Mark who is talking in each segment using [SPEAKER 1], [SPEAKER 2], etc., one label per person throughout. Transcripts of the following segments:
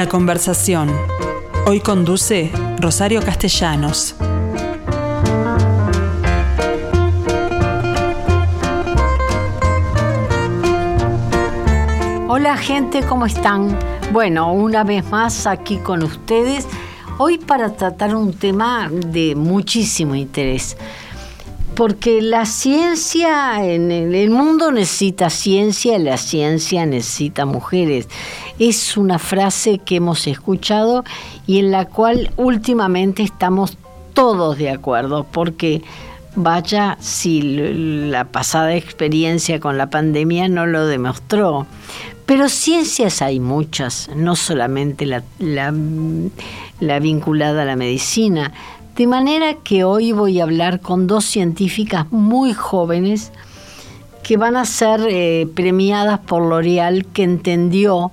[SPEAKER 1] La conversación. Hoy conduce Rosario Castellanos.
[SPEAKER 2] Hola gente, ¿cómo están? Bueno, una vez más aquí con ustedes, hoy para tratar un tema de muchísimo interés, porque la ciencia, en el mundo necesita ciencia, la ciencia necesita mujeres. Es una frase que hemos escuchado y en la cual últimamente estamos todos de acuerdo, porque vaya si la pasada experiencia con la pandemia no lo demostró. Pero ciencias hay muchas, no solamente la, la, vinculada a la medicina. De manera que hoy voy a hablar con dos científicas muy jóvenes que van a ser eh, premiadas por L'Oreal, que entendió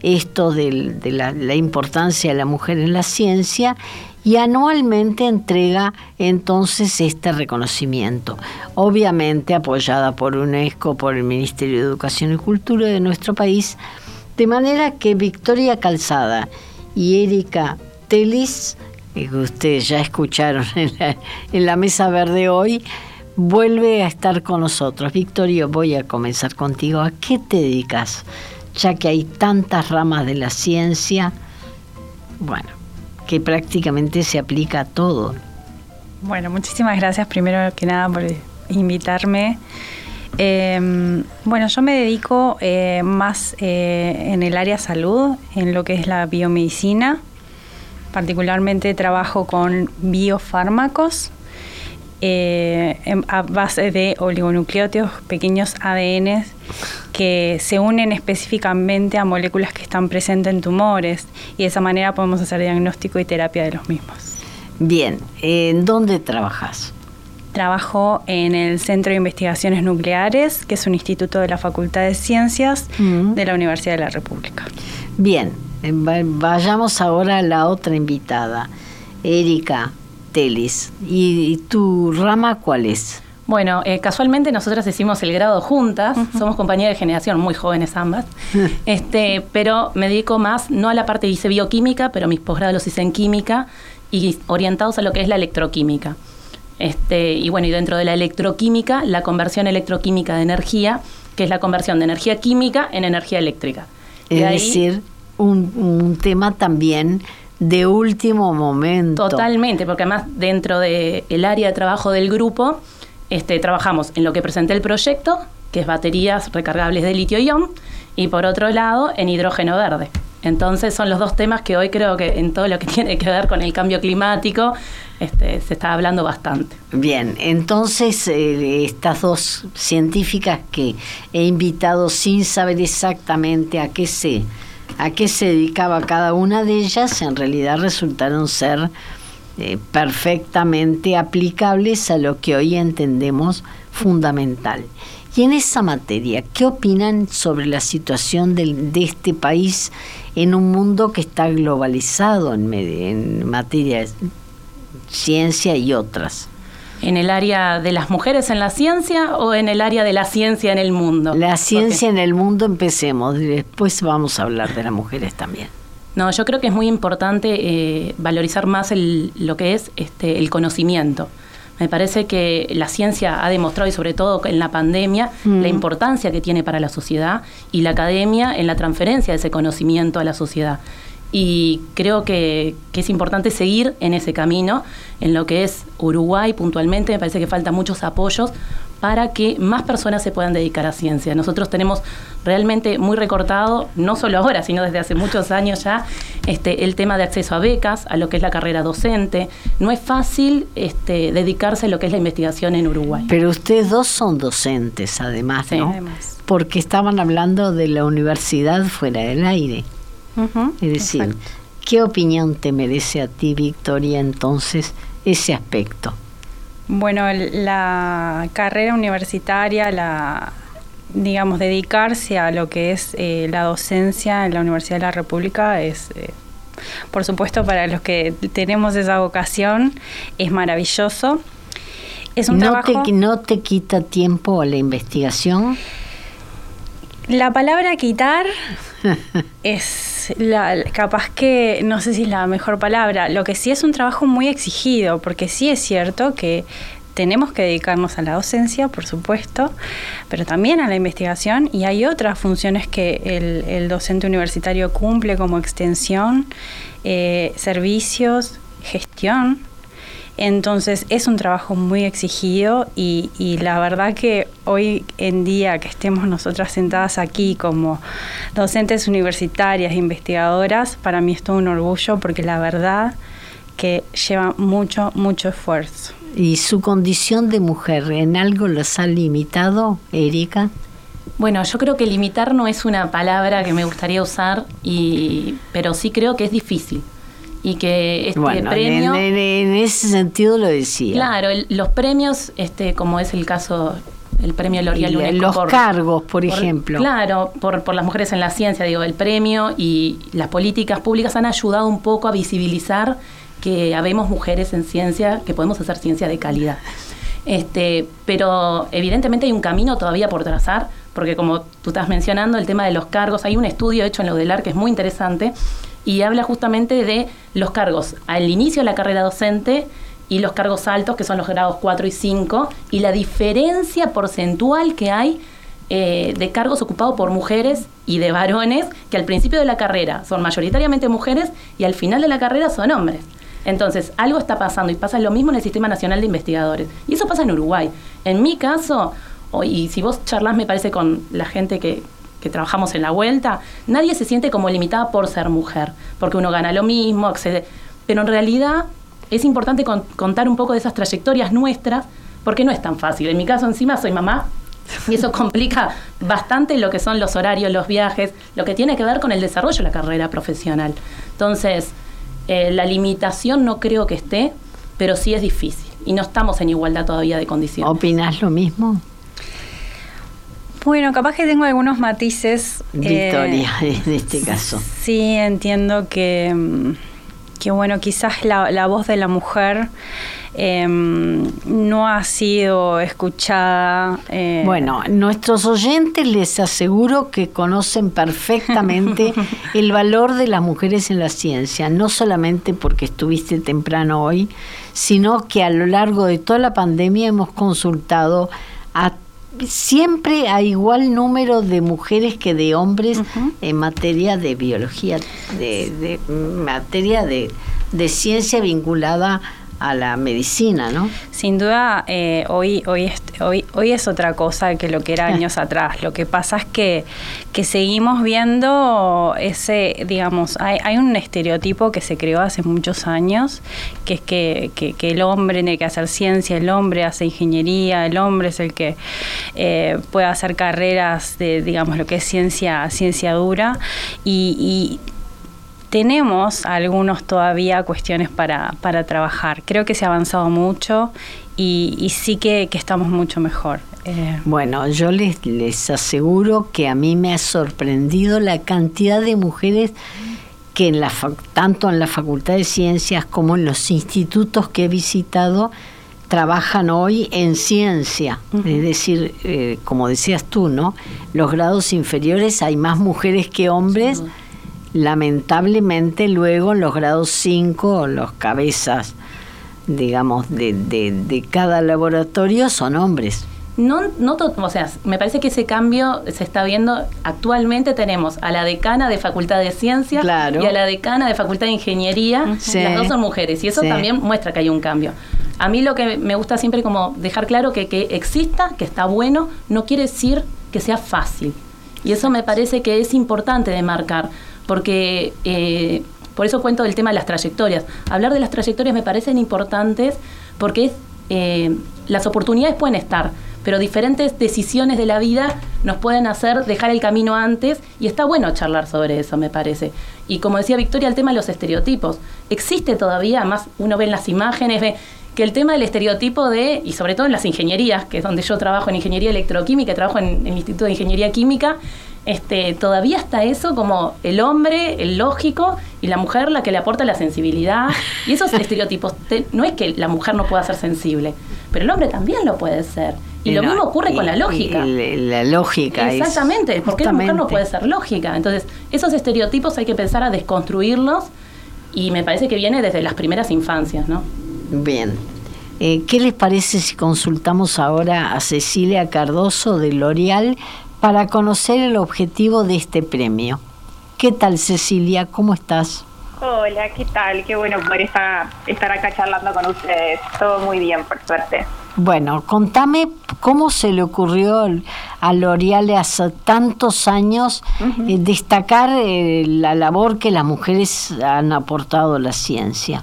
[SPEAKER 2] esto de, la importancia de la mujer en la ciencia y anualmente entrega entonces este reconocimiento, obviamente apoyada por UNESCO, por el Ministerio de Educación y Cultura de nuestro país, de manera que Victoria Calzada y Erika Telis, que ustedes ya escucharon en la, mesa verde hoy, vuelve a estar con nosotros. Victoria, voy a comenzar contigo. ¿A qué te dedicas? Ya que hay tantas ramas de la ciencia. Bueno, que prácticamente se aplica a todo.
[SPEAKER 3] Bueno, muchísimas gracias primero que nada por invitarme. Em, bueno, yo me dedico eh, más eh, en el área salud, en lo que es la biomedicina. Particularmente trabajo con biofármacos eh, a base de oligonucleótidos, pequeños ADN que se unen específicamente a moléculas que están presentes en tumores y de esa manera podemos hacer diagnóstico y terapia de los mismos.
[SPEAKER 2] Bien, ¿en dónde trabajas?
[SPEAKER 3] Trabajo en el Centro de Investigaciones Nucleares, que es un instituto de la Facultad de Ciencias mm. de la Universidad de la República.
[SPEAKER 2] Bien, vayamos ahora a la otra invitada, Erika. Telis. ¿Y, tu rama cuál es?
[SPEAKER 4] Bueno, eh, casualmente nosotras hicimos el grado juntas, somos compañeras de generación, muy jóvenes ambas, este, pero me dedico más, no a la parte hice bioquímica, pero mis posgrados los hice en química y orientados a lo que es la electroquímica. Este, y bueno, y dentro de la electroquímica, la conversión electroquímica de energía, que es la conversión de energía química en energía eléctrica.
[SPEAKER 2] Es decir, un, un tema también de último momento.
[SPEAKER 4] Totalmente, porque además dentro del el área de trabajo del grupo este, trabajamos en lo que presenté el proyecto, que es baterías recargables de litio-ion, y por otro lado en hidrógeno verde. Entonces son los dos temas que hoy creo que en todo lo que tiene que ver con el cambio climático este, se está hablando bastante.
[SPEAKER 2] Bien, entonces eh, estas dos científicas que he invitado sin saber exactamente a qué se a qué se dedicaba cada una de ellas, en realidad resultaron ser eh, perfectamente aplicables a lo que hoy entendemos fundamental. Y en esa materia, ¿qué opinan sobre la situación de, este país en un mundo que está globalizado en materia de ciencia y otras?
[SPEAKER 4] En el área de las mujeres en la ciencia o en el área de la ciencia en el mundo?
[SPEAKER 2] La ciencia en el mundo empecemos, después vamos a hablar de las mujeres también.
[SPEAKER 4] No, yo creo que es muy importante eh, valorizar más lo que es este, el conocimiento. Me parece que la ciencia ha demostrado, y sobre todo en la pandemia, la mm. importancia que tiene para la sociedad y la academia en la transferencia de ese conocimiento a la sociedad y creo que, es importante seguir en ese camino, en lo que es Uruguay puntualmente, me parece que faltan muchos apoyos para que más personas se puedan dedicar a ciencia. Nosotros tenemos realmente muy recortado, no solo ahora, sino desde hace muchos años ya, este, el tema de acceso a becas, a lo que es la carrera docente. No es fácil este, dedicarse a lo que es la investigación en Uruguay.
[SPEAKER 2] Pero ustedes dos son docentes, además, ¿no? Además. Porque estaban hablando de la universidad fuera del aire es decir, ¿qué opinión te merece a ti, Victoria, entonces ese aspecto?
[SPEAKER 3] Bueno, la carrera universitaria, la digamos, dedicarse a lo que es eh, la docencia en la Universidad de la República es, eh, por supuesto, para los que tenemos esa vocación, es maravilloso.
[SPEAKER 2] Es un ¿No, te, ¿No te quita tiempo a la investigación?
[SPEAKER 3] La palabra quitar es la, capaz que, no sé si es la mejor palabra, lo que sí es un trabajo muy exigido, porque sí es cierto que tenemos que dedicarnos a la docencia, por supuesto, pero también a la investigación y hay otras funciones que el, docente universitario cumple como extensión, eh, servicios, gestión. Entonces es un trabajo muy exigido y, y, la verdad que hoy en día que estemos nosotras sentadas aquí como docentes universitarias, investigadoras, para mí es todo un orgullo porque la verdad que lleva mucho, mucho esfuerzo.
[SPEAKER 2] ¿Y su condición de mujer en algo los ha limitado, Erika?
[SPEAKER 4] Bueno, yo creo que limitar no es una palabra que me gustaría usar, y, pero sí creo que es difícil. Y que este premio.
[SPEAKER 2] En, ese sentido lo decía.
[SPEAKER 4] Claro, los premios, este, como es el caso el premio L'Oreal
[SPEAKER 2] Los cargos, por, ejemplo.
[SPEAKER 4] Claro, por, por las mujeres en la ciencia, digo, el premio y las políticas públicas han ayudado un poco a visibilizar que habemos mujeres en ciencia, que podemos hacer ciencia de calidad. Este, pero evidentemente hay un camino todavía por trazar, porque como tú estás mencionando, el tema de los cargos, hay un estudio hecho en lo del AR que es muy interesante y habla justamente de los cargos al inicio de la carrera docente y los cargos altos, que son los grados 4 y 5, y la diferencia porcentual que hay eh, de cargos ocupados por mujeres y de varones, que al principio de la carrera son mayoritariamente mujeres y al final de la carrera son hombres. Entonces, algo está pasando y pasa lo mismo en el Sistema Nacional de Investigadores. Y eso pasa en Uruguay. En mi caso, y si vos charlas, me parece, con la gente que, que trabajamos en la vuelta, nadie se siente como limitada por ser mujer, porque uno gana lo mismo, accede. Pero en realidad es importante contar un poco de esas trayectorias nuestras, porque no es tan fácil. En mi caso, encima, soy mamá. Y eso complica bastante lo que son los horarios, los viajes, lo que tiene que ver con el desarrollo de la carrera profesional. Entonces, eh, la limitación no creo que esté, pero sí es difícil y no estamos en igualdad todavía de condiciones.
[SPEAKER 2] ¿Opinas lo mismo?
[SPEAKER 3] Bueno, capaz que tengo algunos matices.
[SPEAKER 2] Victoria, eh, en este caso.
[SPEAKER 3] Sí, entiendo que, mm, que bueno, quizás la voz de la mujer Em, no ha sido escuchada.
[SPEAKER 2] Eh. Bueno, nuestros oyentes les aseguro que conocen perfectamente el valor de las mujeres en la ciencia, no solamente porque estuviste temprano hoy, sino que a lo largo de toda la pandemia hemos consultado a siempre a igual número de mujeres que de hombres en materia de biología, de, materia de, de ciencia vinculada a la medicina, ¿no?
[SPEAKER 3] Sin duda, eh, hoy, hoy, es, hoy, hoy es otra cosa que lo que era años atrás. Lo que pasa es que, que seguimos viendo ese, digamos, hay, hay, un estereotipo que se creó hace muchos años, que es que, que, el hombre tiene que hacer ciencia, el hombre hace ingeniería, el hombre es el que eh, puede hacer carreras de, digamos, lo que es ciencia, ciencia dura. y, y tenemos algunos todavía cuestiones para, para trabajar. Creo que se ha avanzado mucho y, sí que, estamos mucho mejor.
[SPEAKER 2] Eh, bueno, yo les, les aseguro que a mí me ha sorprendido la cantidad de mujeres que en la tanto en la Facultad de Ciencias como en los institutos que he visitado trabajan hoy en ciencia. Es decir, eh, como decías tú, ¿no? Los grados inferiores hay más mujeres que hombres lamentablemente luego en los grados 5, los cabezas, digamos, de, de, cada laboratorio son hombres.
[SPEAKER 4] No, no o sea, me parece que ese cambio se está viendo. Actualmente tenemos a la decana de Facultad de Ciencias y a la decana de Facultad de Ingeniería. Las dos son mujeres y eso también muestra que hay un cambio. A mí lo que me gusta siempre como dejar claro que que exista, que está bueno, no quiere decir que sea fácil. Y eso me parece que es importante de marcar porque eh, por eso cuento del tema de las trayectorias. Hablar de las trayectorias me parecen importantes porque eh, las oportunidades pueden estar, pero diferentes decisiones de la vida nos pueden hacer dejar el camino antes y está bueno charlar sobre eso, me parece. Y como decía Victoria, el tema de los estereotipos. Existe todavía, más uno ve en las imágenes, ve que el tema del estereotipo de, y sobre todo en las ingenierías, que es donde yo trabajo en ingeniería electroquímica, trabajo en el Instituto de Ingeniería Química, este, todavía está eso como el hombre, el lógico, y la mujer la que le aporta la sensibilidad. Y esos estereotipos, no es que la mujer no pueda ser sensible, pero el hombre también lo puede ser. Y lo mismo ocurre con la lógica.
[SPEAKER 2] la lógica.
[SPEAKER 4] Exactamente, porque la mujer no puede ser lógica. Entonces, esos estereotipos hay que empezar a desconstruirlos y me parece que viene desde las primeras infancias, ¿no?
[SPEAKER 2] Bien. Eh, ¿Qué les parece si consultamos ahora a Cecilia Cardoso de L'Oreal para conocer el objetivo de este premio? ¿Qué tal Cecilia? ¿Cómo estás?
[SPEAKER 5] Hola, ¿qué tal? Qué bueno poder estar, estar acá charlando con ustedes. Todo muy bien, por suerte.
[SPEAKER 2] Bueno, contame cómo se le ocurrió a L'Oreal hace tantos años eh, destacar eh, la labor que las mujeres han aportado a la ciencia.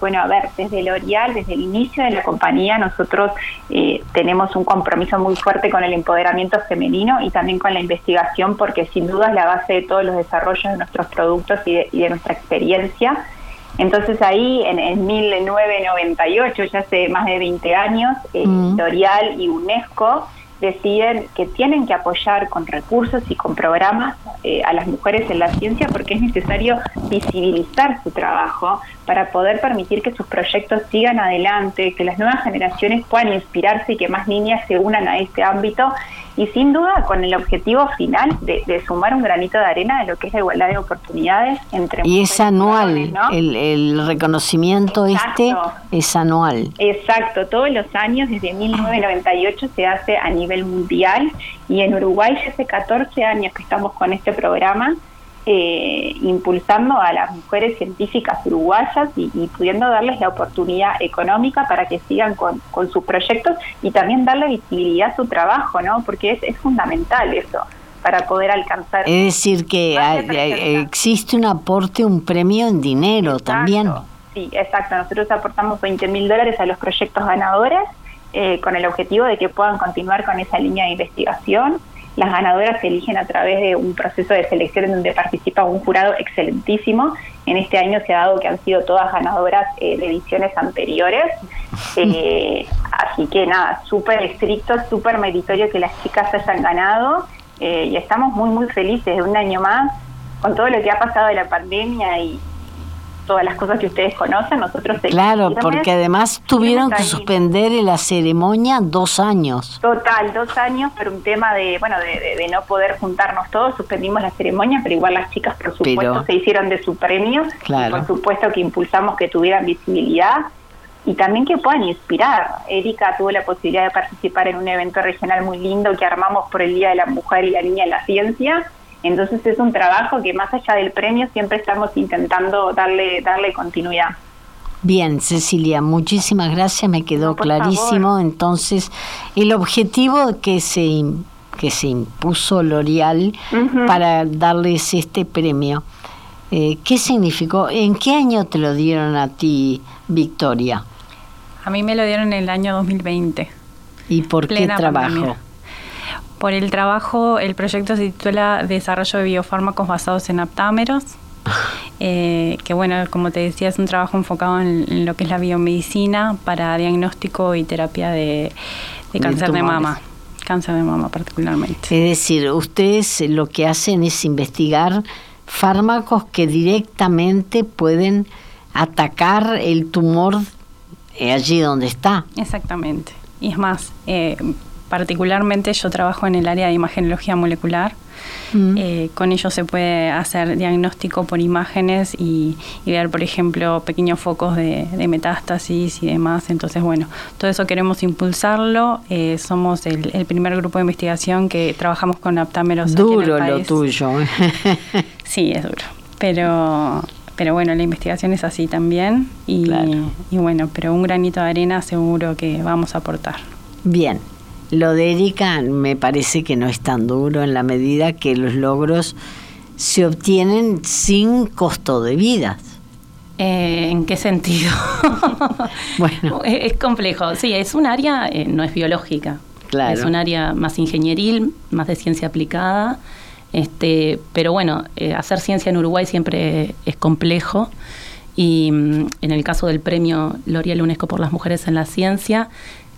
[SPEAKER 5] Bueno, a ver, desde L'Oreal, desde el inicio de la compañía, nosotros eh, tenemos un compromiso muy fuerte con el empoderamiento femenino y también con la investigación, porque sin duda es la base de todos los desarrollos de nuestros productos y de, nuestra experiencia. Entonces ahí, en, 1998, ya hace más de 20 años, eh, mm. L'Oreal y UNESCO deciden que tienen que apoyar con recursos y con programas eh, a las mujeres en la ciencia porque es necesario visibilizar su trabajo para poder permitir que sus proyectos sigan adelante, que las nuevas generaciones puedan inspirarse y que más niñas se unan a este ámbito y sin duda con el objetivo final de, sumar un granito de arena de lo que es la igualdad de oportunidades entre
[SPEAKER 2] y es anual el, reconocimiento este es anual.
[SPEAKER 5] Exacto. Todos los años desde 1998 se hace a nivel mundial. Y en Uruguay ya hace 14 años que estamos con este programa eh, impulsando a las mujeres científicas uruguayas y, pudiendo darles la oportunidad económica para que sigan con, sus proyectos y también darle visibilidad a su trabajo, ¿no? Porque es, es fundamental eso para poder alcanzar.
[SPEAKER 2] Es decir, que existe un aporte, un premio en dinero también.
[SPEAKER 5] Sí, exacto. Nosotros aportamos 20 mil dólares a los proyectos ganadores eh, con el objetivo de que puedan continuar con esa línea de investigación las ganadoras se eligen a través de un proceso de selección en donde participa un jurado excelentísimo. En este año se ha dado que han sido todas ganadoras eh, de ediciones anteriores. Eh, así que nada, súper estricto, súper meritorio que las chicas hayan ganado. Eh, y estamos muy, muy felices de un año más con todo lo que ha pasado de la pandemia y, todas las cosas que ustedes conocen, nosotros
[SPEAKER 2] Claro, porque además tuvieron que suspender la ceremonia dos años.
[SPEAKER 5] Total, dos años, por un tema de, bueno, de, no poder juntarnos todos, suspendimos la ceremonia, pero igual las chicas, por supuesto, se hicieron de su premio, por supuesto que impulsamos que tuvieran visibilidad y también que puedan inspirar. Erika tuvo la posibilidad de participar en un evento regional muy lindo que armamos por el Día de la Mujer y la Niña en la Ciencia, entonces es un trabajo que más allá del premio siempre estamos intentando darle, darle continuidad.
[SPEAKER 2] Bien, Cecilia, muchísimas gracias, me quedó clarísimo. Entonces, el objetivo que se, que se impuso L'Oreal para darles este premio, eh, ¿qué significó? ¿En qué año te lo dieron a ti, Victoria?
[SPEAKER 3] A mí me lo dieron en el año 2020.
[SPEAKER 2] ¿Y por qué trabajo?
[SPEAKER 3] Por el trabajo, el proyecto se titula Desarrollo de biofármacos basados en aptámeros, eh, que bueno, como te decía, es un trabajo enfocado en, lo que es la biomedicina para diagnóstico y terapia de, cáncer de mama cáncer de mama particularmente.
[SPEAKER 2] Es decir, ustedes lo que hacen es investigar fármacos que directamente pueden atacar el tumor eh, allí donde está.
[SPEAKER 3] Exactamente. Y es más, eh, particularmente yo trabajo en el área de imagenología molecular. Mm. Eh, con ello se puede hacer diagnóstico por imágenes y, ver, por ejemplo, pequeños focos de, metástasis y demás. Entonces, bueno, todo eso queremos impulsarlo. Eh, somos el, primer grupo de investigación que trabajamos con aptámeros.
[SPEAKER 2] Duro lo tuyo.
[SPEAKER 3] sí, es duro. Pero, pero bueno, la investigación es así también. Y, y bueno, pero un granito de arena seguro que vamos a aportar.
[SPEAKER 2] Bien, lo de Erika me parece que no es tan duro en la medida que los logros se obtienen sin costo de vidas.
[SPEAKER 4] Eh, ¿En qué sentido? bueno. Es, complejo. Sí, es un área, eh, no es biológica. Claro. Es un área más ingenieril, más de ciencia aplicada. Este, pero bueno, eh, hacer ciencia en Uruguay siempre es complejo. Y mm, en el caso del premio L'Oreal UNESCO por las Mujeres en la Ciencia,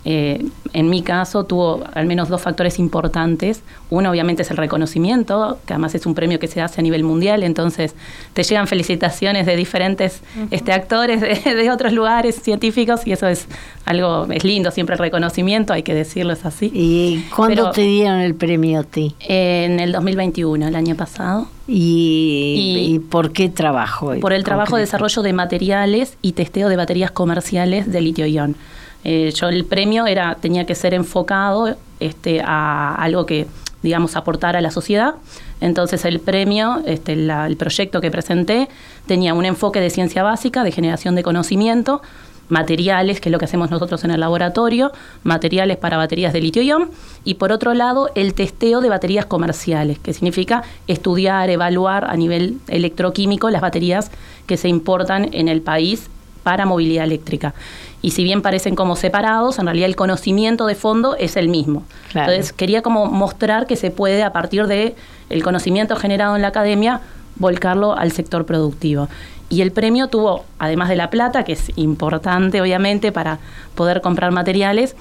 [SPEAKER 4] eh, en mi caso tuvo al menos dos factores importantes. Uno obviamente es el reconocimiento, que además es un premio que se hace a nivel mundial, entonces te llegan felicitaciones de diferentes este, actores de, otros lugares científicos y eso es algo, es lindo siempre el reconocimiento, hay que decirlo, es así.
[SPEAKER 2] ¿Y cuándo te dieron el premio a ti?
[SPEAKER 4] En el 2021, el año pasado.
[SPEAKER 2] ¿Y, por qué trabajo?
[SPEAKER 4] Por el trabajo de desarrollo de materiales y testeo de baterías comerciales de litio-ion. Eh, yo el premio era tenía que ser enfocado este, a algo que, digamos, aportara a la sociedad. Entonces el premio, este, el proyecto que presenté, tenía un enfoque de ciencia básica, de generación de conocimiento, materiales, que es lo que hacemos nosotros en el laboratorio, materiales para baterías de litio-ion, y por otro lado el testeo de baterías comerciales, que significa estudiar, evaluar a nivel electroquímico las baterías que se importan en el país para movilidad eléctrica. Y si bien parecen como separados, en realidad el conocimiento de fondo es el mismo. Entonces quería como mostrar que se puede a partir de el conocimiento generado en la academia volcarlo al sector productivo. Y el premio tuvo, además de la plata, que es importante obviamente para poder comprar materiales,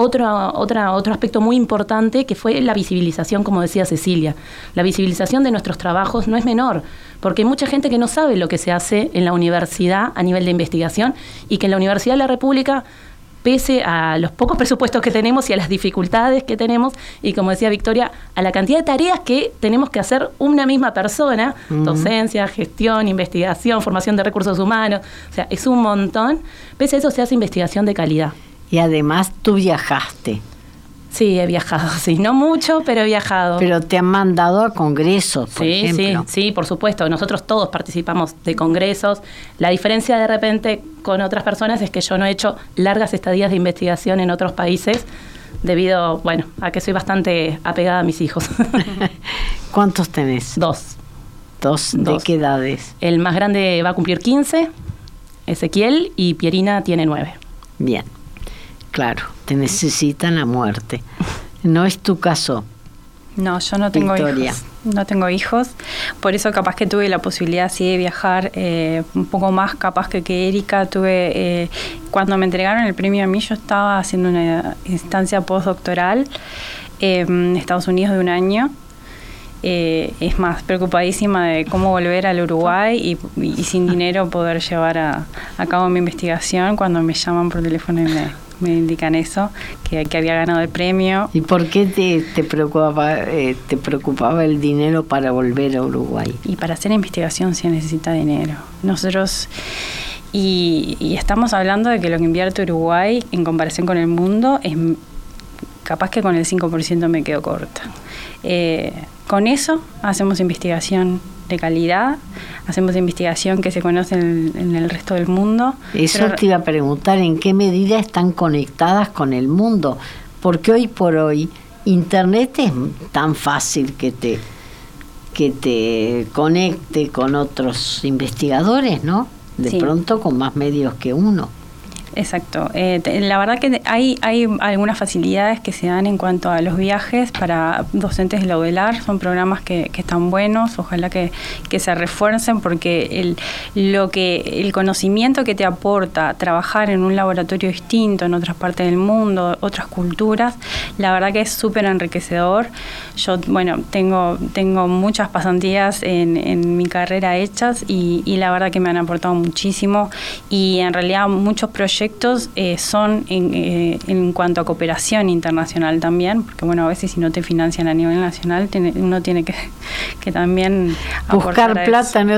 [SPEAKER 4] otro, otra, otro aspecto muy importante que fue la visibilización, como decía Cecilia. La visibilización de nuestros trabajos no es menor, porque hay mucha gente que no sabe lo que se hace en la universidad a nivel de investigación y que en la Universidad de la República pese a los pocos presupuestos que tenemos y a las dificultades que tenemos y como decía Victoria, a la cantidad de tareas que tenemos que hacer una misma persona, docencia, gestión, investigación, formación de recursos humanos, o sea, es un montón, pese a eso se hace investigación de calidad.
[SPEAKER 2] Y además tú viajaste.
[SPEAKER 4] Sí, he viajado, sí, no mucho, pero he viajado.
[SPEAKER 2] Pero te han mandado a congresos, por
[SPEAKER 4] sí,
[SPEAKER 2] ejemplo.
[SPEAKER 4] Sí, sí, por supuesto. Nosotros todos participamos de congresos. La diferencia de repente con otras personas es que yo no he hecho largas estadías de investigación en otros países debido, bueno, a que soy bastante apegada a mis hijos.
[SPEAKER 2] ¿Cuántos tenés?
[SPEAKER 4] Dos.
[SPEAKER 2] ¿Dos? ¿De qué edades?
[SPEAKER 4] El más grande va a cumplir 15, Ezequiel, y Pierina tiene 9.
[SPEAKER 2] Bien. Claro, te necesitan a muerte. No es tu caso.
[SPEAKER 3] No, yo no tengo hijos. No tengo hijos. Por eso capaz que tuve la posibilidad así de viajar eh, un poco más capaz que que Erika. Tuve, eh, cuando me entregaron el premio a mí, yo estaba haciendo una instancia postdoctoral en Estados Unidos de un año. Eh, es más, preocupadísima de cómo volver al Uruguay y, sin dinero poder llevar a, a, cabo mi investigación cuando me llaman por teléfono y me, me indican eso, que, que había ganado el premio.
[SPEAKER 2] ¿Y por qué te, te preocupaba, eh, te preocupaba el dinero para volver a Uruguay?
[SPEAKER 3] Y para hacer investigación se necesita dinero. Nosotros... Y, y, estamos hablando de que lo que invierte Uruguay en comparación con el mundo es capaz que con el 5% me quedo corta. Eh, con eso hacemos investigación de calidad, hacemos investigación que se conoce en, el resto del mundo.
[SPEAKER 2] Eso te iba a preguntar, ¿en qué medida están conectadas con el mundo? Porque hoy por hoy Internet es tan fácil que te, que te conecte con otros investigadores, ¿no? De pronto con más medios que uno.
[SPEAKER 3] Exacto. Eh, la verdad que hay, hay algunas facilidades que se dan en cuanto a los viajes para docentes de la UDELAR. Son programas que, están buenos, ojalá que, se refuercen porque el, lo que, el conocimiento que te aporta trabajar en un laboratorio distinto en otras partes del mundo, otras culturas, la verdad que es súper enriquecedor. Yo, bueno, tengo, tengo muchas pasantías en, en mi carrera hechas y, la verdad que me han aportado muchísimo y en realidad muchos eh, son eh, en, cuanto a cooperación internacional también, porque bueno, a veces si no te financian a nivel nacional, uno tiene que, también
[SPEAKER 2] buscar plata en,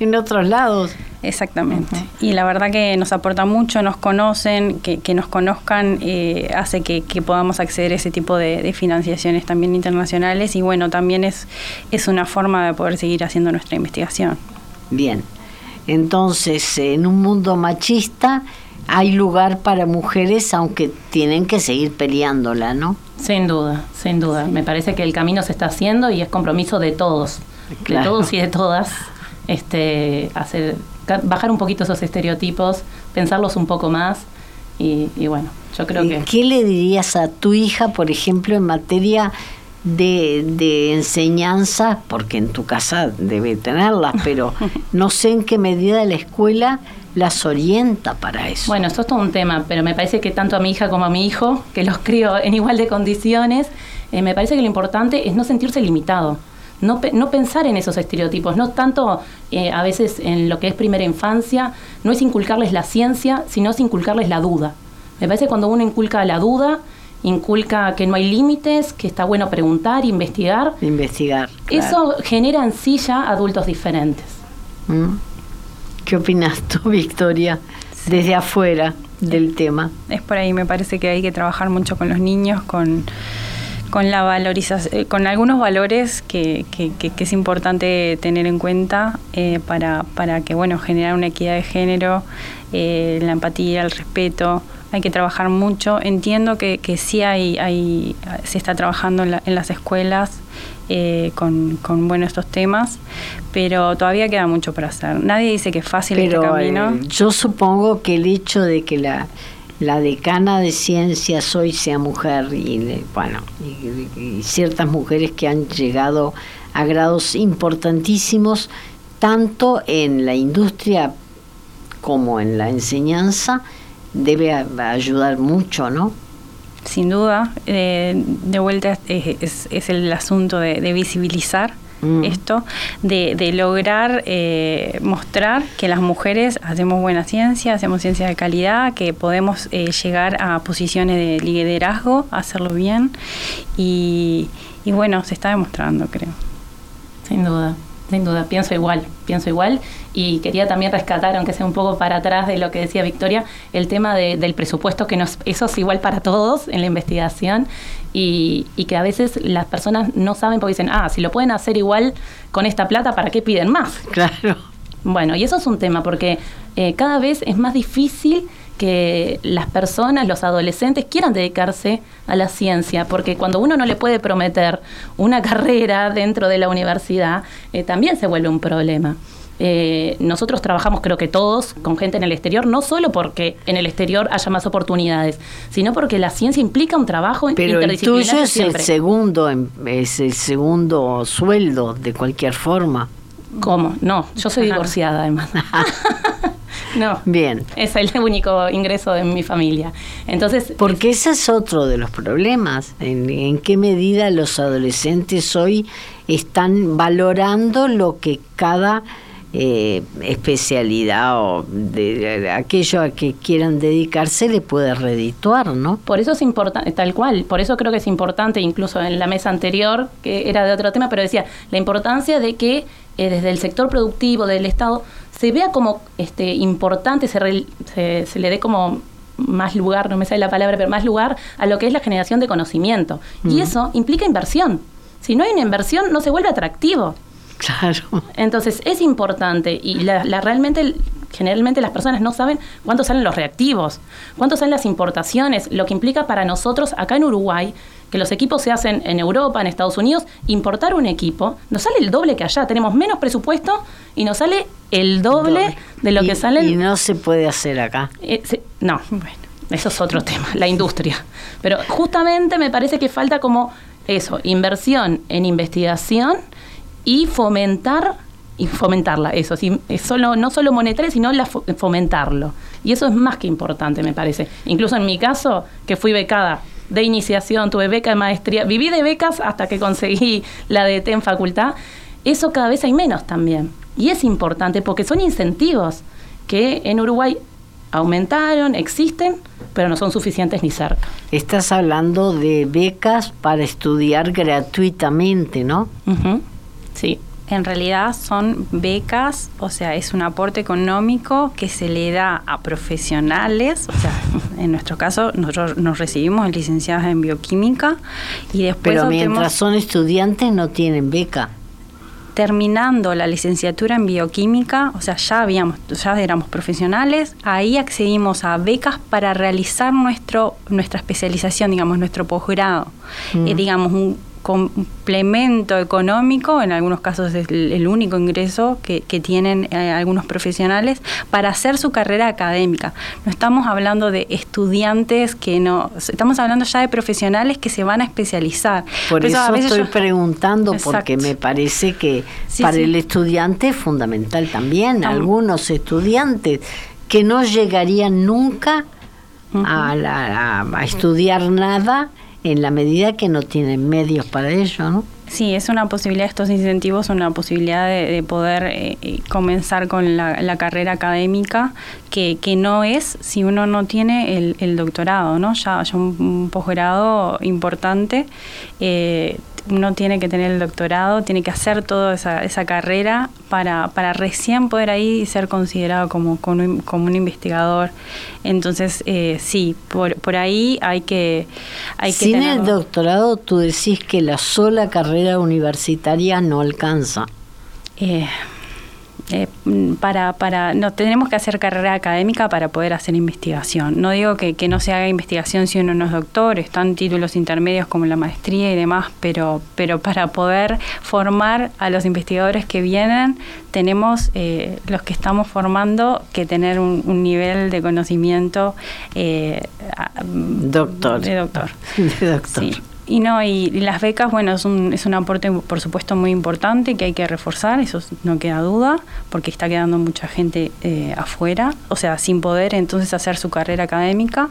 [SPEAKER 2] en otros lados.
[SPEAKER 3] Exactamente. Y la verdad que nos aporta mucho, nos conocen, que, nos conozcan eh, hace que, podamos acceder a ese tipo de, de, financiaciones también internacionales y bueno, también es, es una forma de poder seguir haciendo nuestra investigación.
[SPEAKER 2] Bien. Entonces, en un mundo machista, hay lugar para mujeres, aunque tienen que seguir peleándola, ¿no?
[SPEAKER 4] Sin duda, sin duda. Me parece que el camino se está haciendo y es compromiso de todos, de todos y de todas, este, hacer, bajar un poquito esos estereotipos, pensarlos un poco más y, bueno, yo creo que...
[SPEAKER 2] ¿Qué le dirías a tu hija, por ejemplo, en materia de, de enseñanza, porque en tu casa debe tenerlas, pero no sé en qué medida la escuela las orienta para eso.
[SPEAKER 4] Bueno, esto es todo un tema, pero me parece que tanto a mi hija como a mi hijo, que los crío en igual de condiciones, eh, me parece que lo importante es no sentirse limitado. No, no pensar en esos estereotipos, no tanto eh, a veces en lo que es primera infancia, no es inculcarles la ciencia, sino es inculcarles la duda. Me parece que cuando uno inculca la duda, inculca que no hay límites, que está bueno preguntar, investigar.
[SPEAKER 2] Investigar.
[SPEAKER 4] Eso genera en sí ya adultos diferentes.
[SPEAKER 2] ¿Mm? ¿Qué opinas tú, Victoria, desde afuera del tema?
[SPEAKER 3] Es por ahí, me parece que hay que trabajar mucho con los niños, con con la valorización, eh, con algunos valores que, que, que, es importante tener en cuenta eh, para, para que bueno generar una equidad de género, eh, la empatía, el respeto. Hay que trabajar mucho. Entiendo que, que sí hay, hay, se está trabajando en, en las escuelas con, con bueno estos temas, pero todavía queda mucho para hacer. Nadie dice que es fácil
[SPEAKER 2] pero,
[SPEAKER 3] este camino.
[SPEAKER 2] yo supongo que el hecho de que la la decana de ciencias hoy sea mujer y bueno y, ciertas mujeres que han llegado a grados importantísimos tanto en la industria como en la enseñanza debe ayudar mucho, ¿no?
[SPEAKER 3] Sin duda, eh, de vuelta es, es, el asunto de, de visibilizar Mm. esto, de, lograr eh, mostrar que las mujeres hacemos buena ciencia, hacemos ciencia de calidad, que podemos eh, llegar a posiciones de liderazgo, hacerlo bien y, y bueno, se está demostrando, creo.
[SPEAKER 4] Sin duda. Sin duda, pienso igual, pienso igual. Y quería también rescatar, aunque sea un poco para atrás de lo que decía Victoria, el tema del presupuesto, que nos, eso es igual para todos en la investigación y, que a veces las personas no saben porque dicen, ah, si lo pueden hacer igual con esta plata, ¿para qué piden más?
[SPEAKER 2] Claro.
[SPEAKER 4] Bueno, y eso es un tema porque eh, cada vez es más difícil que las personas, los adolescentes, quieran dedicarse a la ciencia, porque cuando uno no le puede prometer una carrera dentro de la universidad, eh, también se vuelve un problema. Eh, nosotros trabajamos, creo que todos, con gente en el exterior, no solo porque en el exterior haya más oportunidades, sino porque la ciencia implica un trabajo
[SPEAKER 2] Pero el tuyo es el segundo, es el segundo sueldo de cualquier forma.
[SPEAKER 4] ¿Cómo? No, yo soy divorciada además. No.
[SPEAKER 2] Bien.
[SPEAKER 4] Es el único ingreso de mi familia. Entonces.
[SPEAKER 2] Porque ese es otro de los problemas. ¿En, qué medida los adolescentes hoy están valorando lo que cada eh, especialidad o de, aquello a que quieran dedicarse le puede redituar, ¿no?
[SPEAKER 4] Por eso es importante, tal cual, por eso creo que es importante, incluso en la mesa anterior, que era de otro tema, pero decía, la importancia de que eh, desde el sector productivo del Estado se vea como este, importante, se, se, le dé como más lugar, no me sale la palabra, pero más lugar a lo que es la generación de conocimiento. Y eso implica inversión. Si no hay una inversión, no se vuelve atractivo.
[SPEAKER 2] Claro.
[SPEAKER 4] Entonces es importante y la, realmente generalmente las personas no saben cuánto salen los reactivos, cuánto salen las importaciones, lo que implica para nosotros acá en Uruguay que los equipos se hacen en Europa, en Estados Unidos, importar un equipo nos sale el doble que allá. Tenemos menos presupuesto y nos sale el doble, de lo que sale.
[SPEAKER 2] Y no se puede hacer acá.
[SPEAKER 4] Eh, no, bueno, eso es otro tema, la industria. Pero justamente me parece que falta como eso, inversión en investigación y fomentar y fomentarla, eso, sí, solo, no solo monetaria, sino la, fomentarlo. Y eso es más que importante, me parece. Incluso en mi caso, que fui becada de iniciación, tuve beca de maestría, viví de becas hasta que conseguí la de en facultad, eso cada vez hay menos también. Y es importante porque son incentivos que en Uruguay aumentaron, existen, pero no son suficientes ni cerca.
[SPEAKER 2] Estás hablando de becas para estudiar gratuitamente, ¿no?
[SPEAKER 3] Sí en realidad son becas, o sea, es un aporte económico que se le da a profesionales, o sea, en nuestro caso nosotros nos recibimos licenciados en bioquímica y después...
[SPEAKER 2] Pero mientras son estudiantes no tienen beca
[SPEAKER 3] terminando la licenciatura en bioquímica, o sea, ya habíamos, ya éramos profesionales, ahí accedimos a becas para realizar nuestro, nuestra especialización, digamos, nuestro posgrado. Mm. Eh, digamos, complemento económico, en algunos casos es el, único ingreso que, tienen eh, algunos profesionales para hacer su carrera académica. No estamos hablando de estudiantes que no, estamos hablando ya de profesionales que se van a especializar.
[SPEAKER 2] Por, eso, estoy preguntando, porque me parece que para el estudiante es fundamental también. Algunos estudiantes que no llegarían nunca a, a estudiar nada en la medida que no tienen medios para ello, ¿no?
[SPEAKER 3] Sí, es una posibilidad, estos incentivos son una posibilidad de, poder eh, eh, comenzar con la, carrera académica, que, que, no es si uno no tiene el, doctorado, ¿no? Ya, ya un, posgrado importante, eh, uno tiene que tener el doctorado, tiene que hacer toda esa, esa carrera para, para recién poder ahí ser considerado como, como, un, investigador. Entonces, eh, sí, por, por ahí hay que... Hay
[SPEAKER 2] Sin el doctorado, tú decís que la sola carrera universitaria no alcanza.
[SPEAKER 3] Eh, eh, para, para, no tenemos que hacer carrera académica para poder hacer investigación. No digo que, que, no se haga investigación si uno no es doctor, están títulos intermedios como la maestría y demás, pero, pero para poder formar a los investigadores que vienen, tenemos eh, los que estamos formando que tener un, nivel de conocimiento
[SPEAKER 2] eh, doctor.
[SPEAKER 3] de doctor.
[SPEAKER 2] De doctor.
[SPEAKER 3] Sí. Y no, y, las becas, bueno, es un, es un aporte, por supuesto, muy importante que hay que reforzar, eso no queda duda, porque está quedando mucha gente eh, afuera, o sea, sin poder entonces hacer su carrera académica.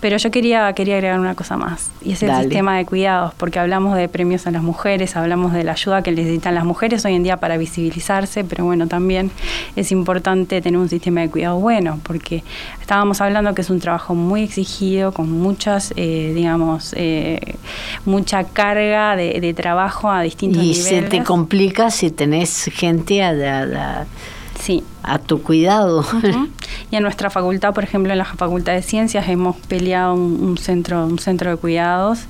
[SPEAKER 3] Pero yo quería, quería agregar una cosa más, y es el sistema de cuidados, porque hablamos de premios a las mujeres, hablamos de la ayuda que necesitan las mujeres hoy en día para visibilizarse, pero bueno, también es importante tener un sistema de cuidado bueno, porque estábamos hablando que es un trabajo muy exigido, con muchas, eh, digamos, eh, mucha carga de, trabajo a distintos
[SPEAKER 2] y
[SPEAKER 3] niveles.
[SPEAKER 2] Y se te complica si tenés gente a,
[SPEAKER 3] sí.
[SPEAKER 2] a tu cuidado.
[SPEAKER 3] Y en nuestra facultad, por ejemplo, en la Facultad de Ciencias, hemos peleado un, centro, un centro de cuidados.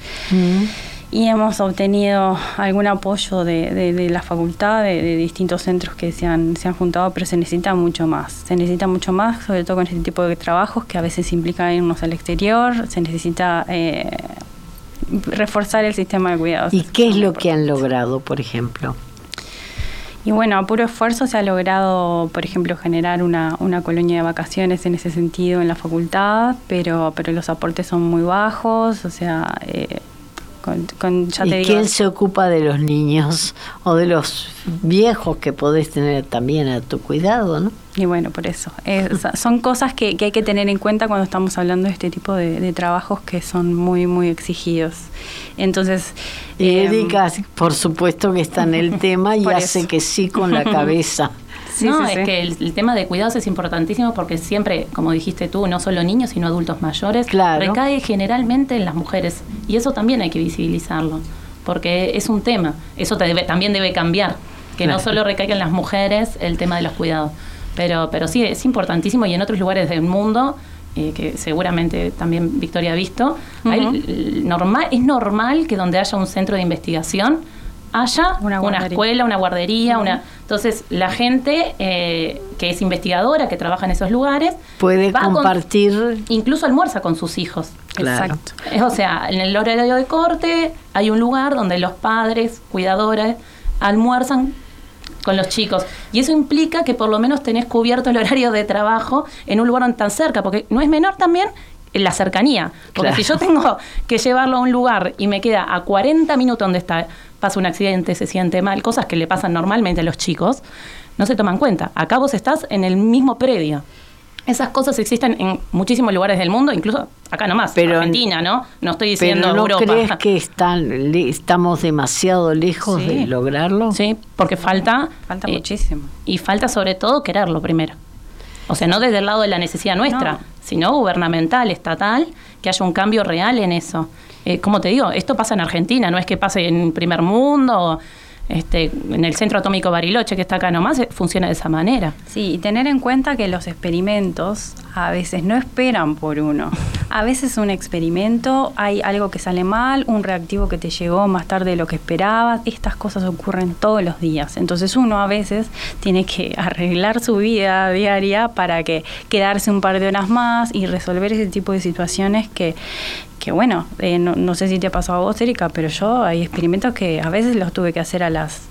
[SPEAKER 3] Y hemos obtenido algún apoyo de, la facultad, de, distintos centros que se han, se han juntado, pero se necesita mucho más. Se necesita mucho más, sobre todo con este tipo de trabajos que a veces implican irnos al exterior. Se necesita eh, reforzar el sistema de cuidados.
[SPEAKER 2] ¿Y qué es lo que han logrado, por ejemplo?
[SPEAKER 3] Y bueno, a puro esfuerzo se ha logrado, por ejemplo, generar una, una colonia de vacaciones en ese sentido en la facultad, pero, pero los aportes son muy bajos, o sea, eh,
[SPEAKER 2] con, ¿Y quién se ocupa de los niños o de los viejos que podés tener también a tu cuidado, no?
[SPEAKER 3] Y bueno, por eso. son cosas que, hay que tener en cuenta cuando estamos hablando de este tipo de, trabajos que son muy, muy exigidos. Entonces...
[SPEAKER 2] Eh, Erika, por supuesto que está en el tema y hace que sí con la cabeza.
[SPEAKER 4] no, es que el, tema de cuidados es importantísimo porque siempre, como dijiste tú, no solo niños, sino adultos mayores, recae generalmente en las mujeres. Y eso también hay que visibilizarlo, porque es un tema. Eso también debe cambiar, que no solo recaiga en las mujeres el tema de los cuidados. Pero, pero sí, es importantísimo y en otros lugares del mundo eh, que seguramente también Victoria ha visto, normal, es normal que donde haya un centro de investigación haya una, escuela, una guardería, una... Entonces, la gente eh, que es investigadora, que trabaja en esos lugares...
[SPEAKER 2] Puede compartir...
[SPEAKER 4] incluso almuerza con sus hijos.
[SPEAKER 2] Exacto.
[SPEAKER 4] o sea, en el horario de corte hay un lugar donde los padres, cuidadores, almuerzan con los chicos. Y eso implica que por lo menos tenés cubierto el horario de trabajo en un lugar tan cerca, porque no es menor también la cercanía. Porque si yo tengo que llevarlo a un lugar y me queda a 40 minutos donde está, pasa un accidente, se siente mal, cosas que le pasan normalmente a los chicos, no se toman cuenta. Acá vos estás en el mismo predio. Esas cosas existen en muchísimos lugares del mundo, incluso acá nomás, pero, Argentina, ¿no? No estoy diciendo
[SPEAKER 2] pero
[SPEAKER 4] ¿no Europa.
[SPEAKER 2] crees que están, estamos demasiado lejos de lograrlo?
[SPEAKER 4] Sí, porque falta...
[SPEAKER 3] Falta eh, muchísimo.
[SPEAKER 4] Y falta sobre todo quererlo primero. O sea, no desde el lado de la necesidad nuestra, sino gubernamental, estatal, que haya un cambio real en eso. Eh, como te digo, esto pasa en Argentina, no es que pase en primer mundo. Este, en el Centro Atómico Bariloche, que está acá nomás, eh, funciona de esa manera.
[SPEAKER 3] Sí, y tener en cuenta que los experimentos a veces no esperan por uno. a veces un experimento, hay algo que sale mal, un reactivo que te llegó más tarde de lo que esperabas, estas cosas ocurren todos los días. Entonces uno a veces tiene que arreglar su vida diaria para que quedarse un par de horas más y resolver ese tipo de situaciones que, que bueno, eh, no, no, sé si te ha pasado a vos, Erika, pero yo hay experimentos que a veces los tuve que hacer a las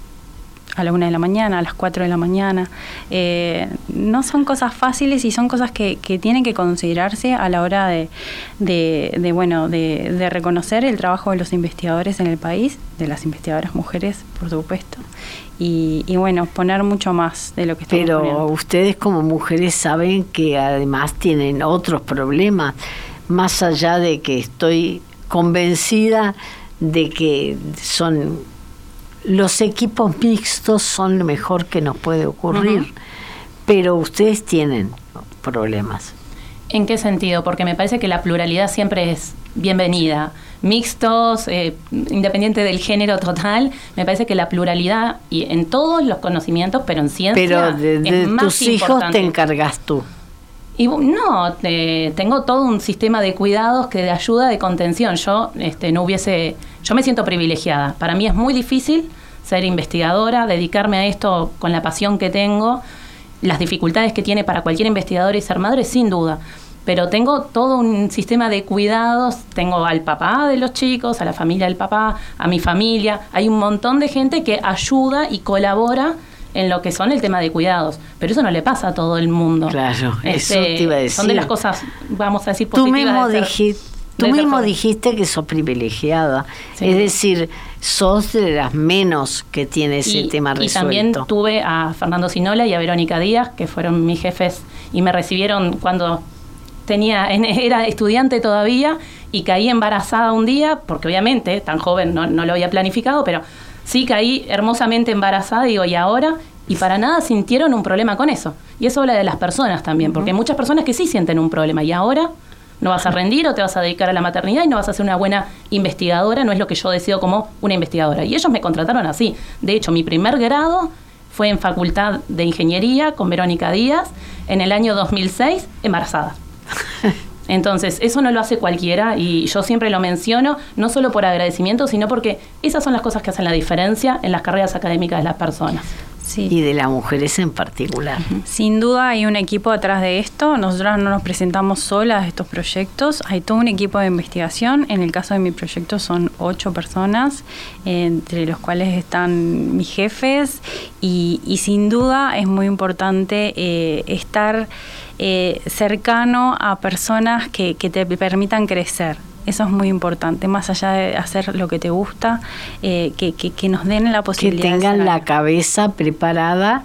[SPEAKER 3] a la una de la mañana, a las 4 de la mañana. Eh, no son cosas fáciles y son cosas que, que tienen que considerarse a la hora de, de, bueno, de, de, reconocer el trabajo de los investigadores en el país, de las investigadoras mujeres, por supuesto. Y, y bueno, poner mucho más de lo que estamos
[SPEAKER 2] Pero
[SPEAKER 3] poniendo.
[SPEAKER 2] ustedes como mujeres saben que además tienen otros problemas, más allá de que estoy convencida de que son los equipos mixtos son lo mejor que nos puede ocurrir, uh -huh. pero ustedes tienen problemas.
[SPEAKER 4] ¿En qué sentido? Porque me parece que la pluralidad siempre es bienvenida. Mixtos, eh, independiente del género total, me parece que la pluralidad y en todos los conocimientos, pero en ciencia.
[SPEAKER 2] Pero de, de
[SPEAKER 4] es
[SPEAKER 2] tus hijos te encargas tú.
[SPEAKER 4] Y no, eh, tengo todo un sistema de cuidados que de ayuda, de contención. Yo este, no hubiese, yo me siento privilegiada. Para mí es muy difícil ser investigadora, dedicarme a esto con la pasión que tengo, las dificultades que tiene para cualquier investigador y ser madre, sin duda. Pero tengo todo un sistema de cuidados, tengo al papá de los chicos, a la familia del papá, a mi familia. Hay un montón de gente que ayuda y colabora en lo que son el tema de cuidados. Pero eso no le pasa a todo el mundo.
[SPEAKER 2] Claro, este, eso te iba a decir.
[SPEAKER 4] Son de las cosas, vamos a decir,
[SPEAKER 2] tú
[SPEAKER 4] positivas.
[SPEAKER 2] Mismo
[SPEAKER 4] de ser,
[SPEAKER 2] dijiste, tú mismo dijiste que sos privilegiada. Sí. Es decir, sos de las menos que tiene ese
[SPEAKER 4] y,
[SPEAKER 2] tema resuelto.
[SPEAKER 4] Y también tuve a Fernando Sinola y a Verónica Díaz, que fueron mis jefes y me recibieron cuando tenía era estudiante todavía y caí embarazada un día, porque obviamente tan joven no, no lo había planificado, pero sí caí hermosamente embarazada, digo, ¿y ahora? y para nada sintieron un problema con eso. Y eso habla de las personas también, porque hay muchas personas que sí sienten un problema y ahora no vas a rendir o te vas a dedicar a la maternidad y no vas a ser una buena investigadora, no es lo que yo decido como una investigadora. Y ellos me contrataron así. De hecho, mi primer grado fue en Facultad de Ingeniería con Verónica Díaz en el año 2006, embarazada. Entonces, eso no lo hace cualquiera y yo siempre lo menciono, no solo por agradecimiento, sino porque esas son las cosas que hacen la diferencia en las carreras académicas de las personas.
[SPEAKER 2] Sí. y de las mujeres en particular.
[SPEAKER 3] Sin duda hay un equipo atrás de esto. Nosotras no nos presentamos solas a estos proyectos. Hay todo un equipo de investigación. En el caso de mi proyecto son ocho personas, entre los cuales están mis jefes. Y, y sin duda es muy importante eh, estar eh, cercano a personas que, que te permitan crecer. Eso es muy importante, más allá de hacer lo que te gusta, eh, que, que, que, nos den la posibilidad.
[SPEAKER 2] Que tengan la cabeza preparada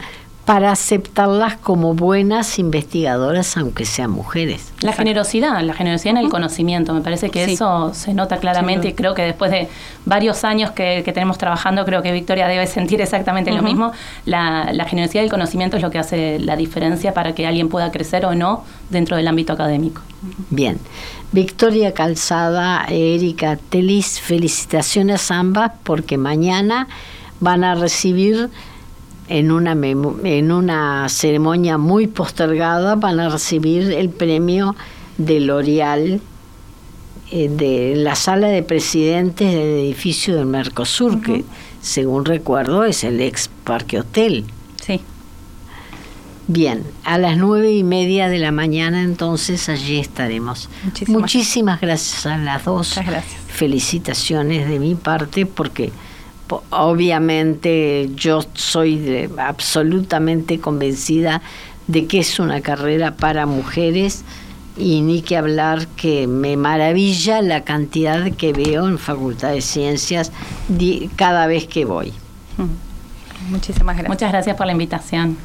[SPEAKER 2] para aceptarlas como buenas investigadoras, aunque sean mujeres.
[SPEAKER 4] La generosidad, la generosidad en el conocimiento, me parece que sí. eso se nota claramente y creo que después de varios años que, que, tenemos trabajando, creo que Victoria debe sentir exactamente uh -huh. lo mismo. La, la, generosidad del conocimiento es lo que hace la diferencia para que alguien pueda crecer o no dentro del ámbito académico.
[SPEAKER 2] Bien. Victoria Calzada, Erika Telis, felicitaciones a ambas porque mañana van a recibir en una, en una ceremonia muy postergada, van a recibir el premio de L'Oreal eh, de la sala de presidentes del edificio del Mercosur, uh -huh. que según recuerdo es el ex Parque Hotel. Bien, a las nueve y media de la mañana entonces allí estaremos.
[SPEAKER 3] Muchísimas,
[SPEAKER 2] Muchísimas gracias a las dos.
[SPEAKER 3] Muchas gracias.
[SPEAKER 2] Felicitaciones de mi parte porque obviamente yo soy de, absolutamente convencida de que es una carrera para mujeres y ni que hablar que me maravilla la cantidad que veo en Facultad de Ciencias cada vez que voy.
[SPEAKER 3] Muchísimas gracias.
[SPEAKER 4] Muchas gracias por la invitación.